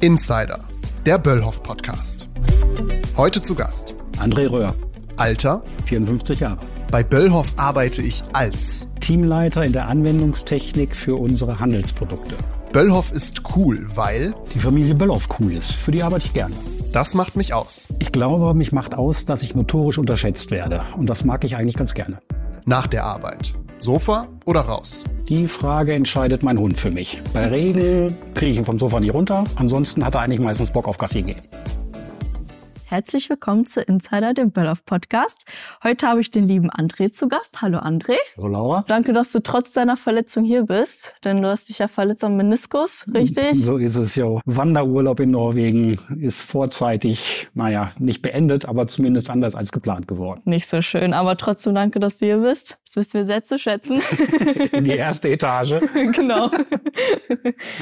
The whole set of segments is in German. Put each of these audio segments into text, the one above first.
Insider, der Böllhoff Podcast. Heute zu Gast André Röhr, Alter, 54 Jahre. bei Böllhoff arbeite ich als. Teamleiter in der Anwendungstechnik für unsere Handelsprodukte. Böllhoff ist cool, weil Die Familie Böllhoff cool ist. Für die arbeite ich gerne. das macht mich aus. Ich glaube, mich macht aus, dass ich notorisch unterschätzt werde. Und das mag ich eigentlich ganz gerne. Nach der Arbeit. Sofa oder raus? Die Frage entscheidet mein Hund für mich. Bei Regen kriege ich ihn vom Sofa nicht runter. Ansonsten hat er eigentlich meistens Bock auf Gassi gehen. Herzlich willkommen zu Insider, dem Böllhoff Podcast. Heute habe ich den lieben André zu Gast. Hallo André. So, Laura? Danke, dass du trotz deiner Verletzung hier bist, denn du hast dich ja verletzt am Meniskus, richtig? So ist es ja. Wanderurlaub in Norwegen ist vorzeitig, naja, nicht beendet, aber zumindest anders als geplant geworden. Nicht so schön, aber trotzdem danke, dass du hier bist. Das wissen wir sehr zu schätzen. In die erste Etage, genau.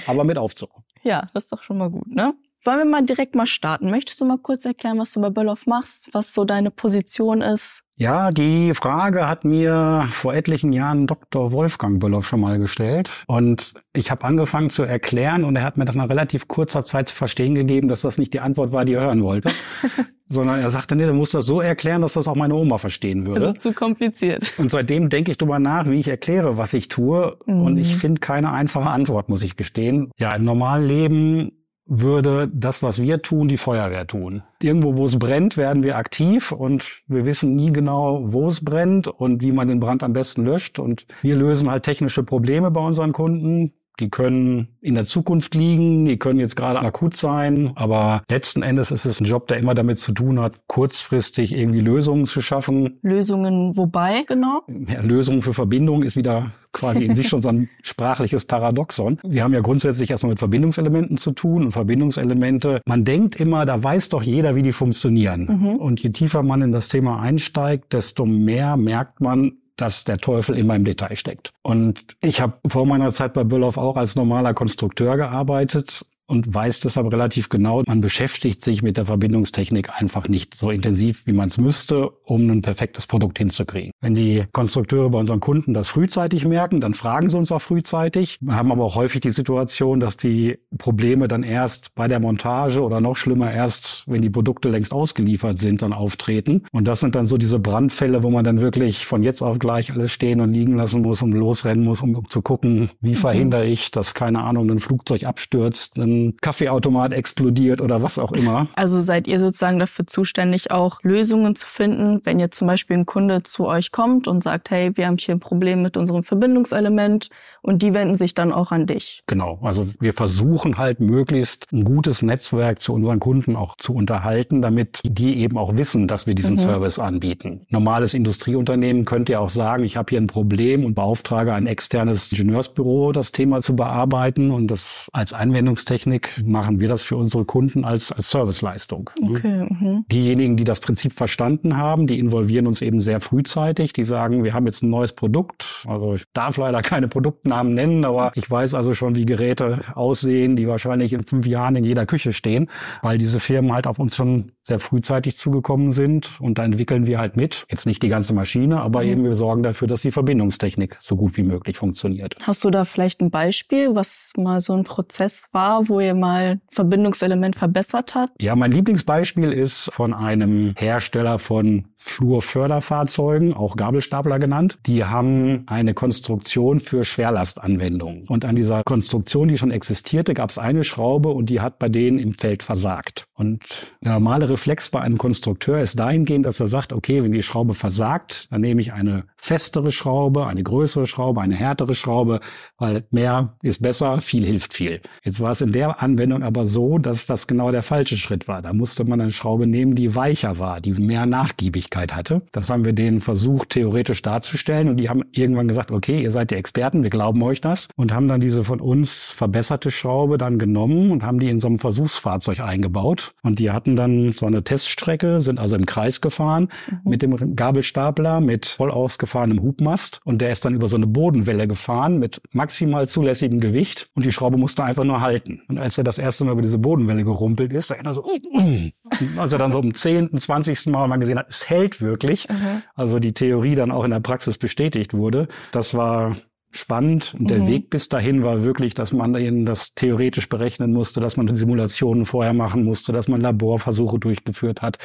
aber mit Aufzug. Ja, das ist doch schon mal gut, ne? Wollen wir mal direkt mal starten? Möchtest du mal kurz erklären, was du bei Böllhoff machst, was so deine Position ist? Ja, die Frage hat mir vor etlichen Jahren Dr. Wolfgang Böllhoff schon mal gestellt. Und ich habe angefangen zu erklären und er hat mir nach einer relativ kurzer Zeit zu verstehen gegeben, dass das nicht die Antwort war, die er hören wollte. sondern er sagte, nee, du musst das so erklären, dass das auch meine Oma verstehen würde. Also zu kompliziert. Und seitdem denke ich drüber nach, wie ich erkläre, was ich tue. Und ich finde keine einfache Antwort, muss ich gestehen. Ja, im normalen Leben würde das, was wir tun, die Feuerwehr tun. Irgendwo, wo es brennt, werden wir aktiv und wir wissen nie genau, wo es brennt und wie man den Brand am besten löscht. Und wir lösen halt technische Probleme bei unseren Kunden. Die können in der Zukunft liegen, die können jetzt gerade akut sein, aber letzten Endes ist es ein Job, der immer damit zu tun hat, kurzfristig irgendwie Lösungen zu schaffen, Lösungen wobei, genau? ja, Lösung für Verbindung ist wieder quasi in sich schon so ein sprachliches Paradoxon. Wir haben ja grundsätzlich erstmal mit Verbindungselementen zu tun und Verbindungselemente. Man denkt immer, da weiß doch jeder, wie die funktionieren. Und je tiefer man in das Thema einsteigt, desto mehr merkt man, dass der Teufel immer im Detail steckt. Und ich habe vor meiner Zeit bei Böllhoff auch als normaler Konstrukteur gearbeitet und weiß deshalb relativ genau, man beschäftigt sich mit der Verbindungstechnik einfach nicht so intensiv, wie man es müsste, um ein perfektes Produkt hinzukriegen. Wenn die Konstrukteure bei unseren Kunden das frühzeitig merken, dann fragen sie uns auch frühzeitig. Wir haben aber auch häufig die Situation, dass die Probleme dann erst bei der Montage oder noch schlimmer erst, wenn die Produkte längst ausgeliefert sind, dann auftreten. Und das sind dann so diese Brandfälle, wo man dann wirklich von jetzt auf gleich alles stehen und liegen lassen muss und losrennen muss, um, zu gucken, wie verhindere ich, dass, keine Ahnung, ein Flugzeug abstürzt, ein Kaffeeautomat explodiert oder was auch immer. Also seid ihr sozusagen dafür zuständig, auch Lösungen zu finden, wenn jetzt zum Beispiel ein Kunde zu euch kommt und sagt, hey, wir haben hier ein Problem mit unserem Verbindungselement und die wenden sich dann auch an dich. Genau, also wir versuchen halt möglichst ein gutes Netzwerk zu unseren Kunden auch zu unterhalten, damit die eben auch wissen, dass wir diesen Service anbieten. Normales Industrieunternehmen könnte ja auch sagen, ich habe hier ein Problem und beauftrage ein externes Ingenieursbüro, das Thema zu bearbeiten und das als Anwendungstechnik machen wir das für unsere Kunden als, als Serviceleistung. Okay. Mhm. Diejenigen, die das Prinzip verstanden haben, die involvieren uns eben sehr frühzeitig. Die sagen, wir haben jetzt ein neues Produkt. Also ich darf leider keine Produktnamen nennen, aber ich weiß also schon, wie Geräte aussehen, die wahrscheinlich in fünf Jahren in jeder Küche stehen, weil diese Firmen halt auf uns schon sehr frühzeitig zugekommen sind. Und da entwickeln wir halt mit. Jetzt nicht die ganze Maschine, aber eben wir sorgen dafür, dass die Verbindungstechnik so gut wie möglich funktioniert. Hast du da vielleicht ein Beispiel, was mal so ein Prozess war, wo ihr mal Verbindungselement verbessert habt? Ja, mein Lieblingsbeispiel ist von einem Hersteller von Flurförderfahrzeugen, auch Gabelstapler genannt. Die haben eine Konstruktion für Schwerlastanwendungen. Und an dieser Konstruktion, die schon existierte, gab es eine Schraube und die hat bei denen im Feld versagt. Und der normale Reflex bei einem Konstrukteur ist dahingehend, dass er sagt, okay, wenn die Schraube versagt, dann nehme ich eine festere Schraube, eine größere Schraube, eine härtere Schraube, weil mehr ist besser, viel hilft viel. Jetzt war es in der Anwendung aber so, dass das genau der falsche Schritt war. Da musste man eine Schraube nehmen, die weicher war, die mehr Nachgiebigkeit hatte. Das haben wir denen versucht, theoretisch darzustellen und die haben irgendwann gesagt, okay, ihr seid die Experten, wir glauben euch das und haben dann diese von uns verbesserte Schraube dann genommen und haben die in so einem Versuchsfahrzeug eingebaut und die hatten dann so eine Teststrecke, sind also im Kreis gefahren mit dem Gabelstapler mit voll ausgefahrenem Hubmast. Und der ist dann über so eine Bodenwelle gefahren mit maximal zulässigem Gewicht. Und die Schraube musste einfach nur halten. Und als er das erste Mal über diese Bodenwelle gerumpelt ist, da er so, als er dann so im zehnten, zwanzigsten Mal mal gesehen hat, es hält wirklich, also die Theorie dann auch in der Praxis bestätigt wurde, das war spannend. Und der Mhm. Weg bis dahin war wirklich, dass man eben das theoretisch berechnen musste, dass man Simulationen vorher machen musste, dass man Laborversuche durchgeführt hat.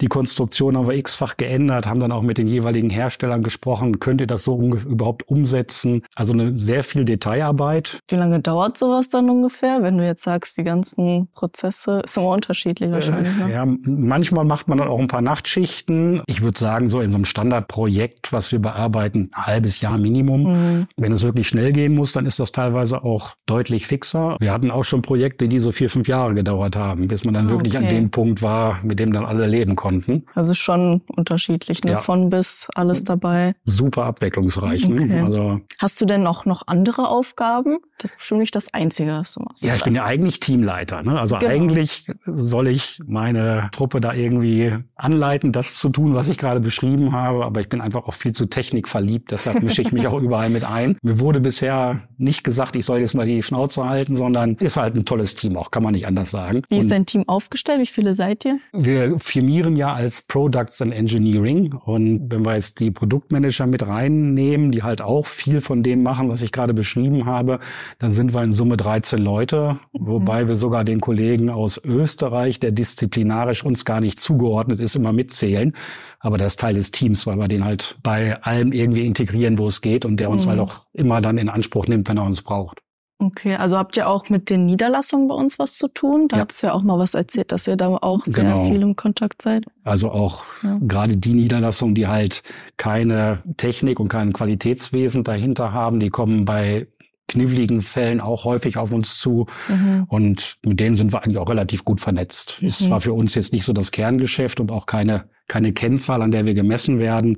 Die Konstruktion haben wir x-fach geändert, haben dann auch mit den jeweiligen Herstellern gesprochen. Könnt ihr das so überhaupt umsetzen? Also eine sehr viel Detailarbeit. Wie lange dauert sowas dann ungefähr, wenn du jetzt sagst, die ganzen Prozesse ist immer unterschiedlich wahrscheinlich, Äh, ne? Ja, manchmal macht man dann auch ein paar Nachtschichten. Ich würde sagen, so in so einem Standardprojekt, was wir bearbeiten, ein halbes Jahr Minimum. Mhm. Wenn es wirklich schnell gehen muss, dann ist das teilweise auch deutlich fixer. Wir hatten auch schon Projekte, die so vier, fünf Jahre gedauert haben, bis man dann Ah, wirklich an okay. dem Punkt war, mit dem dann alle leben konnten. Also schon unterschiedlich, ne? Ja. Von bis alles dabei. Super abwechslungsreich. Okay. Ne? Also Hast du denn auch noch andere Aufgaben? Das ist bestimmt nicht das Einzige, was du machst. ja, ich bin ja eigentlich Teamleiter. Ne? Also Genau. eigentlich soll ich meine Truppe da irgendwie anleiten, das zu tun, was ich gerade beschrieben habe. Aber ich bin einfach auch viel zu technikverliebt. Deshalb mische ich mich auch überall mit ein. Mir wurde bisher nicht gesagt, ich soll jetzt mal die Schnauze halten, sondern ist halt ein tolles Team auch, kann man nicht anders sagen. Wie ist dein Team aufgestellt? Wie viele seid ihr? wir firmieren ja als Products and Engineering und wenn wir jetzt die Produktmanager mit reinnehmen, die halt auch viel von dem machen, was ich gerade beschrieben habe, dann sind wir in Summe 13 Leute, wobei wir sogar den Kollegen aus Österreich, der disziplinarisch uns gar nicht zugeordnet ist, immer mitzählen. Aber der ist Teil des Teams, weil wir den halt bei allem irgendwie integrieren, wo es geht und der uns Mhm. halt auch immer dann in Anspruch nimmt, wenn er uns braucht. Okay, also habt ihr auch mit den Niederlassungen bei uns was zu tun? Da Ja. hattest du ja auch mal was erzählt, dass ihr da auch sehr Genau. viel im Kontakt seid. Also auch Ja. gerade die Niederlassungen, die halt keine Technik und kein Qualitätswesen dahinter haben, die kommen bei kniffligen Fällen auch häufig auf uns zu. Mhm. Und mit denen sind wir eigentlich auch relativ gut vernetzt. Ist Mhm. zwar für uns jetzt nicht so das Kerngeschäft und auch keine, keine Kennzahl, an der wir gemessen werden,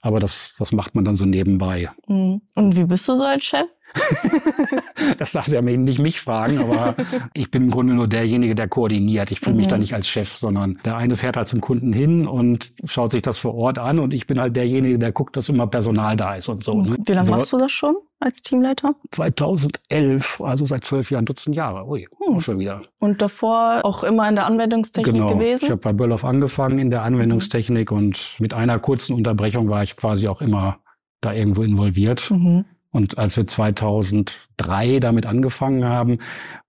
aber das, das macht man dann so nebenbei. Mhm. Und wie bist du so als Chef? Das darfst du ja nicht mich fragen, aber ich bin im Grunde nur derjenige, der koordiniert. Ich fühle mich Mhm. da nicht als Chef, sondern der eine fährt halt zum Kunden hin und schaut sich das vor Ort an und ich bin halt derjenige, der guckt, dass immer Personal da ist und so. Ne? Wie lange so, machst du das schon als Teamleiter? 2011, also seit zwölf Jahren, Dutzend Jahre. Ui, Hm. schon wieder. Und davor auch immer in der Anwendungstechnik genau. gewesen? Ich habe bei Böllhoff angefangen in der Anwendungstechnik und mit einer kurzen Unterbrechung war ich quasi auch immer da irgendwo involviert. Mhm. Und als wir 2003 damit angefangen haben,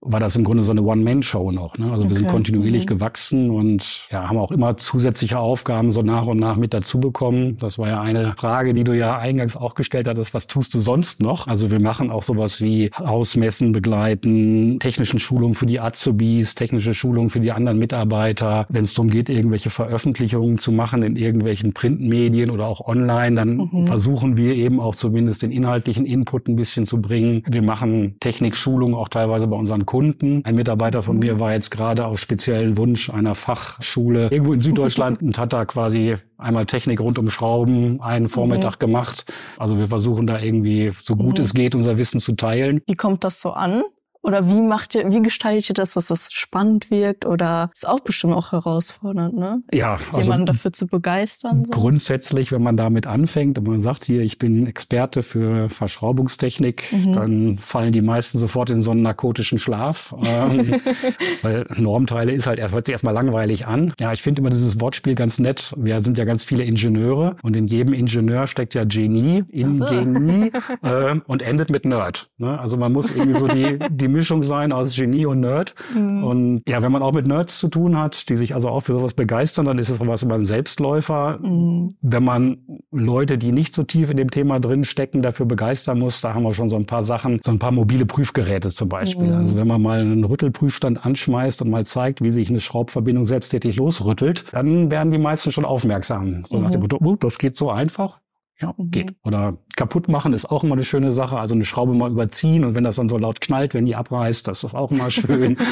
war das im Grunde so eine One-Man-Show noch. Ne? Also wir sind Okay. kontinuierlich Mhm. gewachsen und ja, haben auch immer zusätzliche Aufgaben so nach und nach mit dazu bekommen. Das war ja eine Frage, die du ja eingangs auch gestellt hattest. Was tust du sonst noch? Also wir machen auch sowas wie Ausmessen begleiten, technischen Schulungen für die Azubis, technische Schulungen für die anderen Mitarbeiter. Wenn es darum geht, irgendwelche Veröffentlichungen zu machen in irgendwelchen Printmedien oder auch online, dann Mhm. versuchen wir eben auch zumindest den inhaltlichen Input ein bisschen zu bringen. Wir machen Technikschulungen auch teilweise bei unseren Kunden. Ein Mitarbeiter von mir war jetzt gerade auf speziellen Wunsch einer Fachschule irgendwo in Süddeutschland und hat da quasi einmal Technik rund um Schrauben einen Vormittag gemacht. Also wir versuchen da irgendwie so gut Mhm. es geht unser Wissen zu teilen. Wie kommt das so an? Oder wie macht ihr, wie gestaltet ihr das, dass das spannend wirkt? Oder ist auch bestimmt auch herausfordernd, ne? Ja, also Jemanden dafür zu begeistern. So. Grundsätzlich, wenn man damit anfängt und man sagt hier, ich bin Experte für Verschraubungstechnik, Mhm. dann fallen die meisten sofort in so einen narkotischen Schlaf. Ähm, weil Normteile ist halt, hört sich erstmal langweilig an. Ja, ich finde immer dieses Wortspiel ganz nett. Wir sind ja ganz viele Ingenieure und in jedem Ingenieur steckt ja Genie, in so. Genie ähm, und endet mit Nerd. Ne? Also man muss irgendwie so die, die Mischung sein aus Genie und Nerd. Mhm. Und ja, wenn man auch mit Nerds zu tun hat, die sich also auch für sowas begeistern, dann ist es sowas immer ein Selbstläufer. Mhm. Wenn man Leute, die nicht so tief in dem Thema drin stecken, dafür begeistern muss, da haben wir schon so ein paar Sachen, so ein paar mobile Prüfgeräte zum Beispiel. Mhm. Also wenn man mal einen Rüttelprüfstand anschmeißt und mal zeigt, wie sich eine Schraubverbindung selbsttätig losrüttelt, dann werden die meisten schon aufmerksam. So nach dem Mhm. Motto, oh, das geht so einfach. Ja, Mhm. geht. Oder kaputt machen ist auch immer eine schöne Sache. Also eine Schraube mal überziehen und wenn das dann so laut knallt, wenn die abreißt, das ist auch immer schön.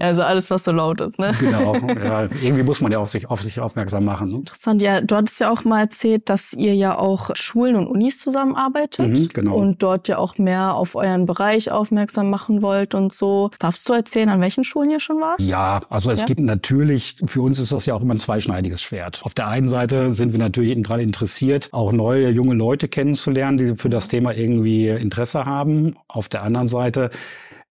Also alles, was so laut ist, ne? genau. Ja, irgendwie muss man ja auf sich, auf sich aufmerksam machen. Ne? Interessant, ja, du hattest ja auch mal erzählt, dass ihr ja auch Schulen und Unis zusammenarbeitet Mhm, genau. und dort ja auch mehr auf euren Bereich aufmerksam machen wollt und so. Darfst du erzählen, an welchen Schulen ihr schon wart? Ja, also es Ja. gibt natürlich, für uns ist das ja auch immer ein zweischneidiges Schwert. Auf der einen Seite sind wir natürlich daran interessiert, auch neue junge Leute kennenzulernen, die für das Thema irgendwie Interesse haben. Auf der anderen Seite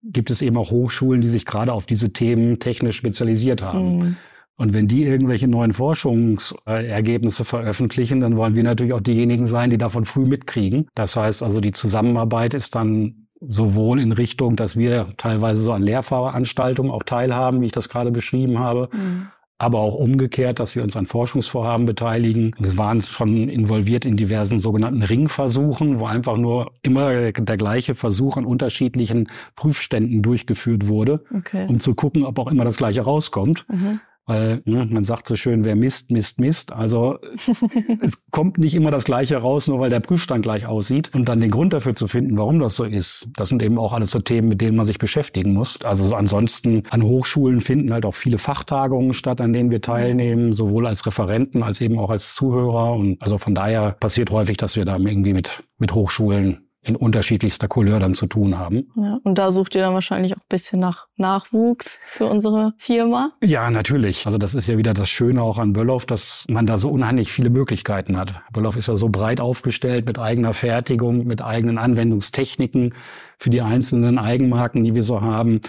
gibt es eben auch Hochschulen, die sich gerade auf diese Themen technisch spezialisiert haben. Mhm. Und wenn die irgendwelche neuen Forschungsergebnisse veröffentlichen, dann wollen wir natürlich auch diejenigen sein, die davon früh mitkriegen. Das heißt also, die Zusammenarbeit ist dann sowohl in Richtung, dass wir teilweise so an Lehrveranstaltungen auch teilhaben, wie ich das gerade beschrieben habe, mhm aber auch umgekehrt, dass wir uns an Forschungsvorhaben beteiligen. Wir waren schon involviert in diversen sogenannten Ringversuchen, wo einfach nur immer der gleiche Versuch an unterschiedlichen Prüfständen durchgeführt wurde, okay. um zu gucken, ob auch immer das gleiche rauskommt. Mhm. Weil ne, man sagt so schön, wer misst, misst, misst. Also es kommt nicht immer das Gleiche raus, nur weil der Prüfstand gleich aussieht. Und dann den Grund dafür zu finden, warum das so ist, das sind eben auch alles so Themen, mit denen man sich beschäftigen muss. Also so ansonsten an Hochschulen finden halt auch viele Fachtagungen statt, an denen wir teilnehmen, sowohl als Referenten als eben auch als Zuhörer. Und also von daher passiert häufig, dass wir da irgendwie mit, mit Hochschulen in unterschiedlichster Couleur dann zu tun haben. Ja, und da sucht ihr dann wahrscheinlich auch ein bisschen nach Nachwuchs für unsere Firma? Ja, natürlich. Also das ist ja wieder das Schöne auch an Böllhoff, dass man da so unheimlich viele Möglichkeiten hat. Böllhoff ist ja so breit aufgestellt mit eigener Fertigung, mit eigenen Anwendungstechniken für die einzelnen Eigenmarken, die wir so haben.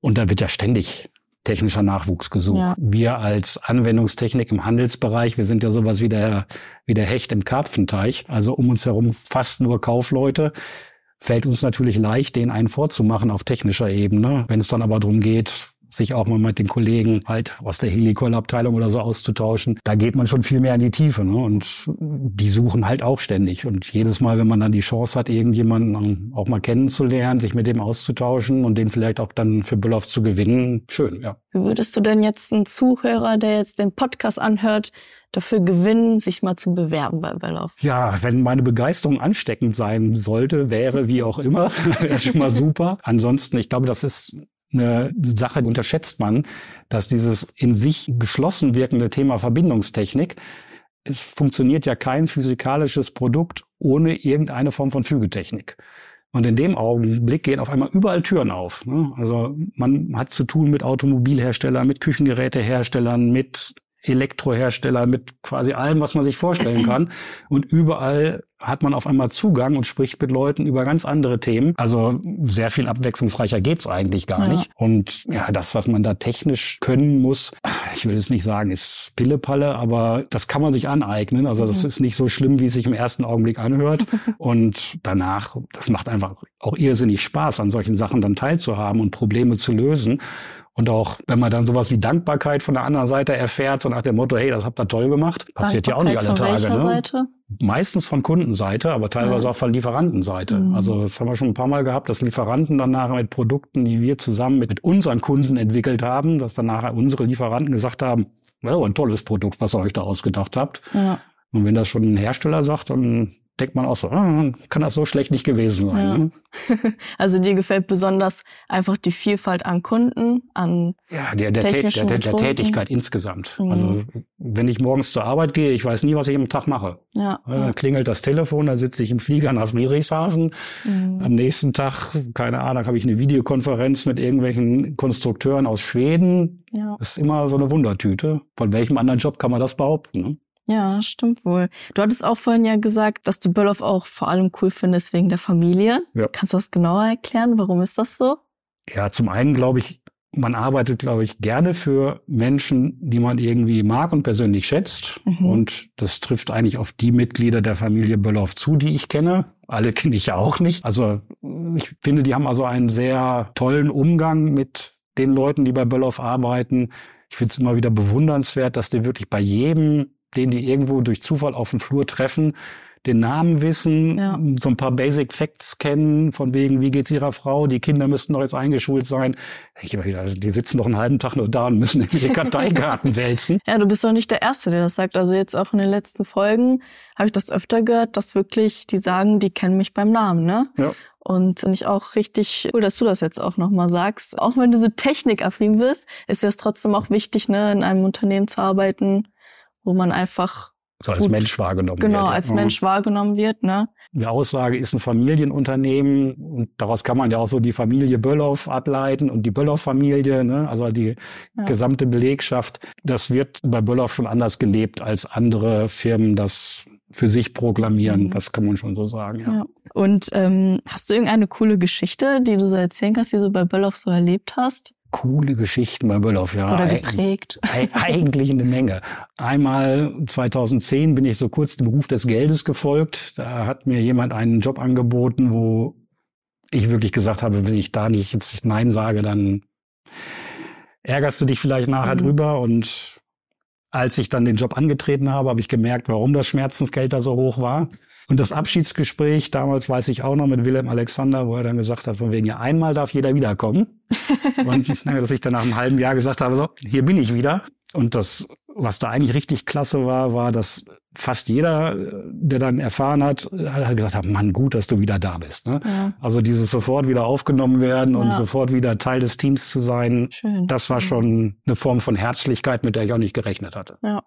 Und da wird ja ständig technischer Nachwuchs gesucht. Ja. Wir als Anwendungstechnik im Handelsbereich, wir sind ja sowas wie der, wie der Hecht im Karpfenteich, also um uns herum fast nur Kaufleute fällt uns natürlich leicht, denen einen vorzumachen auf technischer Ebene. Wenn es dann aber darum geht, sich auch mal mit den Kollegen halt aus der Helikol-Abteilung oder so auszutauschen. Da geht man schon viel mehr in die Tiefe. Ne? Und die suchen halt auch ständig. Und jedes Mal, wenn man dann die Chance hat, irgendjemanden auch mal kennenzulernen, sich mit dem auszutauschen und den vielleicht auch dann für Bülloff zu gewinnen, schön, ja. Wie würdest du denn jetzt einen Zuhörer, der jetzt den Podcast anhört, dafür gewinnen, sich mal zu bewerben bei Bellhoff? Ja, wenn meine Begeisterung ansteckend sein sollte, wäre wie auch immer, wäre schon mal super. Ansonsten, ich glaube, das ist eine Sache unterschätzt man, dass dieses in sich geschlossen wirkende Thema Verbindungstechnik, es funktioniert ja kein physikalisches Produkt ohne irgendeine Form von Fügetechnik. Und in dem Augenblick gehen auf einmal überall Türen auf. Ne? Also man hat zu tun mit Automobilherstellern, mit Küchengeräteherstellern, mit Elektrohersteller, mit quasi allem, was man sich vorstellen kann. Und überall hat man auf einmal Zugang und spricht mit Leuten über ganz andere Themen. Also sehr viel abwechslungsreicher geht's eigentlich gar ja. nicht. Und ja, das, was man da technisch können muss, ich will jetzt nicht sagen, ist Pillepalle, aber das kann man sich aneignen. Also das mhm. ist nicht so schlimm, wie es sich im ersten Augenblick anhört. und danach, das macht einfach auch irrsinnig Spaß, an solchen Sachen dann teilzuhaben und Probleme zu lösen. Und auch wenn man dann sowas wie Dankbarkeit von der anderen Seite erfährt, so nach dem Motto, hey, das habt ihr toll gemacht, passiert ja auch nicht alle Tage. Ne? Seite? Meistens von Kundenseite, aber teilweise ja. auch von Lieferantenseite. Mhm. Also das haben wir schon ein paar Mal gehabt, dass Lieferanten dann nachher mit Produkten, die wir zusammen mit, mit unseren Kunden entwickelt haben, dass dann nachher unsere Lieferanten gesagt haben, well, ein tolles Produkt, was ihr euch da ausgedacht habt. Ja. Und wenn das schon ein Hersteller sagt, dann denkt man auch so, ah, kann das so schlecht nicht gewesen sein. Ja. Ne? Also dir gefällt besonders einfach die Vielfalt an Kunden, an ja, der, der, der, der, der Tätigkeit insgesamt. Mhm. Also wenn ich morgens zur Arbeit gehe, ich weiß nie, was ich am Tag mache. Ja. Dann klingelt das Telefon, da sitze ich im Flieger nach Friedrichshafen. Mhm. Am nächsten Tag, keine Ahnung, habe ich eine Videokonferenz mit irgendwelchen Konstrukteuren aus Schweden. Ja. Das ist immer so eine Wundertüte. Von welchem anderen Job kann man das behaupten? Ne? Ja, stimmt wohl. Du hattest auch vorhin ja gesagt, dass du Böllhoff auch vor allem cool findest wegen der Familie. Ja. Kannst du das genauer erklären? Warum ist das so? Ja, zum einen glaube ich, man arbeitet, glaube ich, gerne für Menschen, die man irgendwie mag und persönlich schätzt. Mhm. Und das trifft eigentlich auf die Mitglieder der Familie Böllhoff zu, die ich kenne. Alle kenne ich ja auch nicht. Also ich finde, die haben also einen sehr tollen Umgang mit den Leuten, die bei Böllhoff arbeiten. Ich finde es immer wieder bewundernswert, dass die wirklich bei jedem den die irgendwo durch Zufall auf dem Flur treffen, den Namen wissen, ja. so ein paar Basic Facts kennen, von wegen, wie geht's ihrer Frau, die Kinder müssten doch jetzt eingeschult sein. Ich also die sitzen doch einen halben Tag nur da und müssen irgendwelche Karteikarten wälzen. Ja, du bist doch nicht der Erste, der das sagt. Also jetzt auch in den letzten Folgen habe ich das öfter gehört, dass wirklich die sagen, die kennen mich beim Namen, ne? Ja. Und finde ich auch richtig cool, dass du das jetzt auch nochmal sagst. Auch wenn du so technikaffin bist, ist es trotzdem auch wichtig, ne, in einem Unternehmen zu arbeiten, wo man einfach so als gut, Mensch wahrgenommen genau, wird. Genau, als Mensch wahrgenommen wird, ne? Die Aussage ist ein Familienunternehmen und daraus kann man ja auch so die Familie Böllhoff ableiten und die Böllhoff-Familie, ne? also die ja. gesamte Belegschaft. Das wird bei Böllhoff schon anders gelebt, als andere Firmen das für sich proklamieren. Mhm. Das kann man schon so sagen, ja. ja. Und ähm, hast du irgendeine coole Geschichte, die du so erzählen kannst, die du bei Böllhoff so erlebt hast? Coole Geschichten bei Böllhoff, ja. Oder geprägt? Eigentlich eine Menge. Einmal 2010 bin ich so kurz dem Ruf des Geldes gefolgt. Da hat mir jemand einen Job angeboten, wo ich wirklich gesagt habe, wenn ich da nicht jetzt Nein sage, dann ärgerst du dich vielleicht nachher mhm. drüber. Und als ich dann den Job angetreten habe, habe ich gemerkt, warum das Schmerzensgeld da so hoch war. Und das Abschiedsgespräch, damals weiß ich auch noch mit Willem Alexander, wo er dann gesagt hat, von wegen, ja, einmal darf jeder wiederkommen. und dass ich dann nach einem halben Jahr gesagt habe, so, hier bin ich wieder. Und das, was da eigentlich richtig klasse war, war, dass fast jeder, der dann erfahren hat, hat gesagt hat, Mann, gut, dass du wieder da bist. Ne? Ja. Also dieses sofort wieder aufgenommen werden ja. und sofort wieder Teil des Teams zu sein, Schön. das war schon eine Form von Herzlichkeit, mit der ich auch nicht gerechnet hatte. Ja.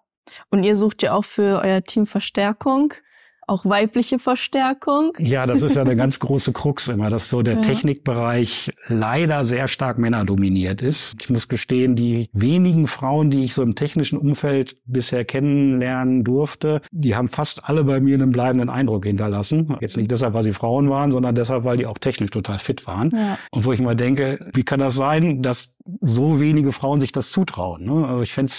Und ihr sucht ja auch für euer Team Verstärkung auch weibliche Verstärkung. Ja, das ist ja eine ganz große Krux immer, dass so der ja. Technikbereich leider sehr stark männerdominiert ist. Ich muss gestehen, die wenigen Frauen, die ich so im technischen Umfeld bisher kennenlernen durfte, die haben fast alle bei mir einen bleibenden Eindruck hinterlassen. Jetzt nicht deshalb, weil sie Frauen waren, sondern deshalb, weil die auch technisch total fit waren. Ja. Und wo ich mal denke, wie kann das sein, dass so wenige Frauen sich das zutrauen? Ne? Also ich fände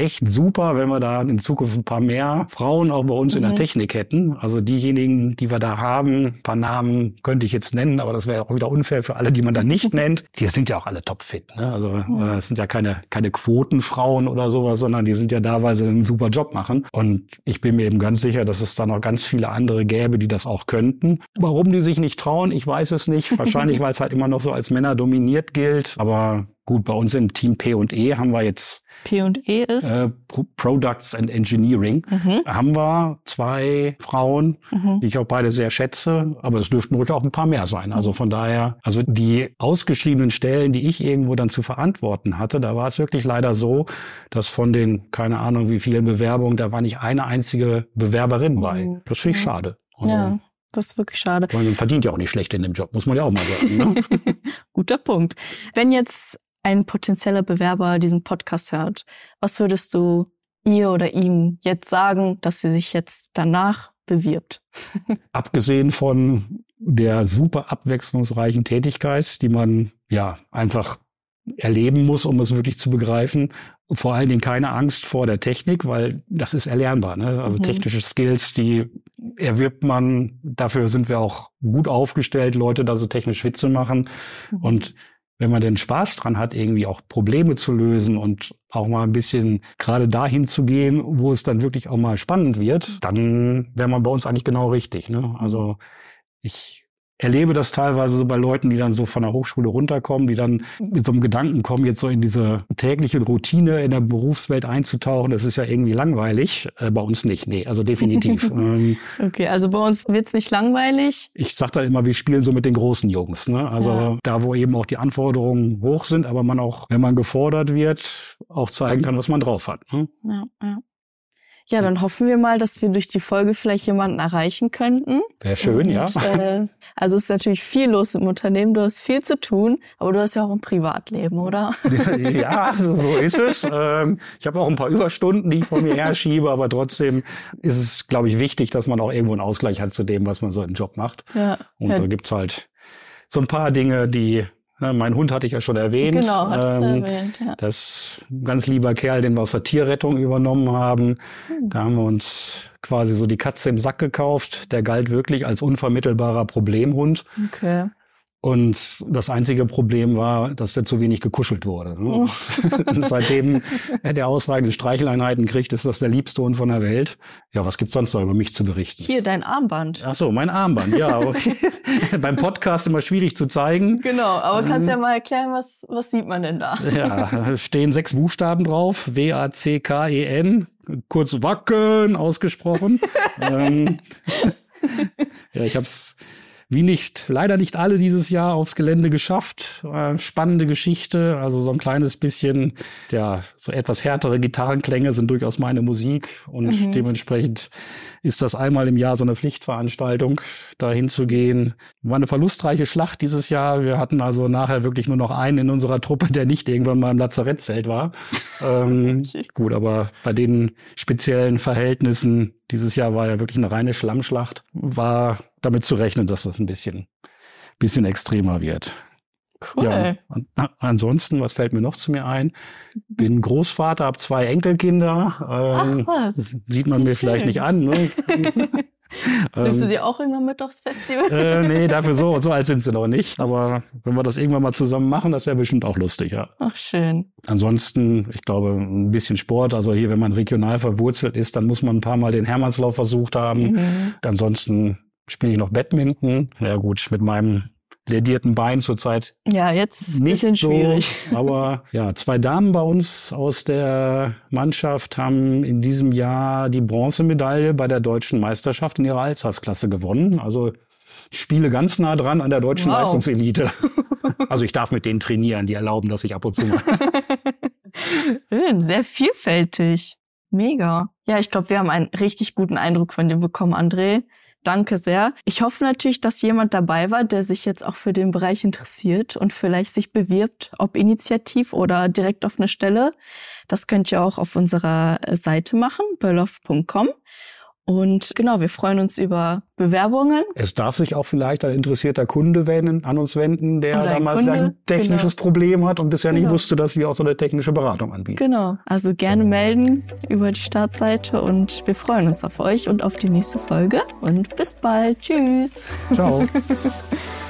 echt super, wenn wir da in Zukunft ein paar mehr Frauen auch bei uns mhm. in der mhm. Technik hätten. Also diejenigen, die wir da haben, ein paar Namen könnte ich jetzt nennen, aber das wäre auch wieder unfair für alle, die man da nicht nennt. Die sind ja auch alle topfit. Ne? Also äh, es sind ja keine, keine Quotenfrauen oder sowas, sondern die sind ja da, weil sie einen super Job machen. Und ich bin mir eben ganz sicher, dass es da noch ganz viele andere gäbe, die das auch könnten. Warum die sich nicht trauen, ich weiß es nicht. Wahrscheinlich, weil es halt immer noch so als Männer dominiert gilt. Aber gut, bei uns im Team P und E haben wir jetzt P&E ist? Äh, Products and Engineering. Mhm. Haben wir zwei Frauen, mhm. die ich auch beide sehr schätze, aber es dürften ruhig auch ein paar mehr sein. Also von daher, also die ausgeschriebenen Stellen, die ich irgendwo dann zu verantworten hatte, da war es wirklich leider so, dass von den, keine Ahnung wie vielen Bewerbungen, da war nicht eine einzige Bewerberin bei. Mhm. Das finde ich schade. Also, ja. Das ist wirklich schade. Man verdient ja auch nicht schlecht in dem Job, muss man ja auch mal sagen. Ne? Guter Punkt. Wenn jetzt ein potenzieller Bewerber diesen Podcast hört, was würdest du ihr oder ihm jetzt sagen, dass sie sich jetzt danach bewirbt? Abgesehen von der super abwechslungsreichen Tätigkeit, die man ja einfach erleben muss, um es wirklich zu begreifen. Vor allen Dingen keine Angst vor der Technik, weil das ist erlernbar. Ne? Also mhm. technische Skills, die erwirbt man. Dafür sind wir auch gut aufgestellt, Leute da so technisch fit zu machen. Mhm. Und wenn man denn Spaß dran hat, irgendwie auch Probleme zu lösen und auch mal ein bisschen gerade dahin zu gehen, wo es dann wirklich auch mal spannend wird, dann wäre man bei uns eigentlich genau richtig. Ne? Also ich erlebe das teilweise so bei Leuten, die dann so von der Hochschule runterkommen, die dann mit so einem Gedanken kommen, jetzt so in diese tägliche Routine in der Berufswelt einzutauchen. Das ist ja irgendwie langweilig. Äh, bei uns nicht, nee, also definitiv. ähm, okay, also bei uns wird's nicht langweilig. Ich sag dann immer, wir spielen so mit den großen Jungs. Ne? Also ja. da, wo eben auch die Anforderungen hoch sind, aber man auch, wenn man gefordert wird, auch zeigen kann, was man drauf hat. Ne? Ja, ja. Ja, dann hoffen wir mal, dass wir durch die Folge vielleicht jemanden erreichen könnten. Wäre schön, Und, ja. Äh, also es ist natürlich viel los im Unternehmen, du hast viel zu tun, aber du hast ja auch ein Privatleben, oder? ja, so ist es. Ähm, ich habe auch ein paar Überstunden, die ich vor mir herschiebe, aber trotzdem ist es, glaube ich, wichtig, dass man auch irgendwo einen Ausgleich hat zu dem, was man so im Job macht. Ja. Und ja. da gibt's halt so ein paar Dinge, die ja, mein Hund hatte ich ja schon erwähnt. Genau, hast ähm, erwähnt, ja. Das ganz lieber Kerl, den wir aus der Tierrettung übernommen haben. Hm. Da haben wir uns quasi so die Katze im Sack gekauft. Der galt wirklich als unvermittelbarer Problemhund. Okay. Und das einzige Problem war, dass der zu wenig gekuschelt wurde. Ne? Oh. Seitdem er ausreichende Streicheleinheiten kriegt, ist das der liebste Hund von der Welt. Ja, was gibt's sonst noch über mich zu berichten? Hier, dein Armband. Ach so, mein Armband, ja. Beim Podcast immer schwierig zu zeigen. Genau, aber kannst ähm, ja mal erklären, was, was sieht man denn da? ja, stehen sechs Buchstaben drauf. W-A-C-K-E-N. Kurz Wacken ausgesprochen. ähm, ja, ich hab's wie nicht, leider nicht alle dieses Jahr aufs Gelände geschafft. Äh, spannende Geschichte, also so ein kleines bisschen, ja, so etwas härtere Gitarrenklänge sind durchaus meine Musik und mhm. dementsprechend ist das einmal im Jahr so eine Pflichtveranstaltung, da hinzugehen. War eine verlustreiche Schlacht dieses Jahr. Wir hatten also nachher wirklich nur noch einen in unserer Truppe, der nicht irgendwann mal im Lazarettzelt war. ähm, gut, aber bei den speziellen Verhältnissen dieses Jahr war ja wirklich eine reine Schlammschlacht. War damit zu rechnen, dass das ein bisschen, bisschen extremer wird. Cool. Ja, ansonsten, was fällt mir noch zu mir ein? Bin Großvater, habe zwei Enkelkinder. Ähm, Ach, was? sieht man mir vielleicht nicht an. Ne? Nimmst du ähm, sie auch irgendwann mit aufs Festival? Äh, nee, dafür so, so alt sind sie noch nicht. Aber wenn wir das irgendwann mal zusammen machen, das wäre bestimmt auch lustig, ja. Ach, schön. Ansonsten, ich glaube, ein bisschen Sport. Also hier, wenn man regional verwurzelt ist, dann muss man ein paar Mal den Hermannslauf versucht haben. Mhm. Ansonsten spiele ich noch Badminton. Ja gut, mit meinem ledierten Bein zurzeit. Ja, jetzt ein bisschen so, schwierig. Aber ja, zwei Damen bei uns aus der Mannschaft haben in diesem Jahr die Bronzemedaille bei der deutschen Meisterschaft in ihrer Altersklasse gewonnen. Also ich spiele ganz nah dran an der deutschen wow. Leistungselite. Also ich darf mit denen trainieren, die erlauben das ich ab und zu mal. Schön, sehr vielfältig. Mega. Ja, ich glaube, wir haben einen richtig guten Eindruck von dir bekommen, André. Danke sehr. Ich hoffe natürlich, dass jemand dabei war, der sich jetzt auch für den Bereich interessiert und vielleicht sich bewirbt, ob initiativ oder direkt auf eine Stelle. Das könnt ihr auch auf unserer Seite machen, burloff.com. Und genau, wir freuen uns über Bewerbungen. Es darf sich auch vielleicht ein interessierter Kunde wenden, an uns wenden, der da mal Kunde, ein technisches genau. Problem hat und bisher genau. nicht wusste, dass wir auch so eine technische Beratung anbieten. Genau, also gerne melden über die Startseite und wir freuen uns auf euch und auf die nächste Folge. Und bis bald. Tschüss. Ciao.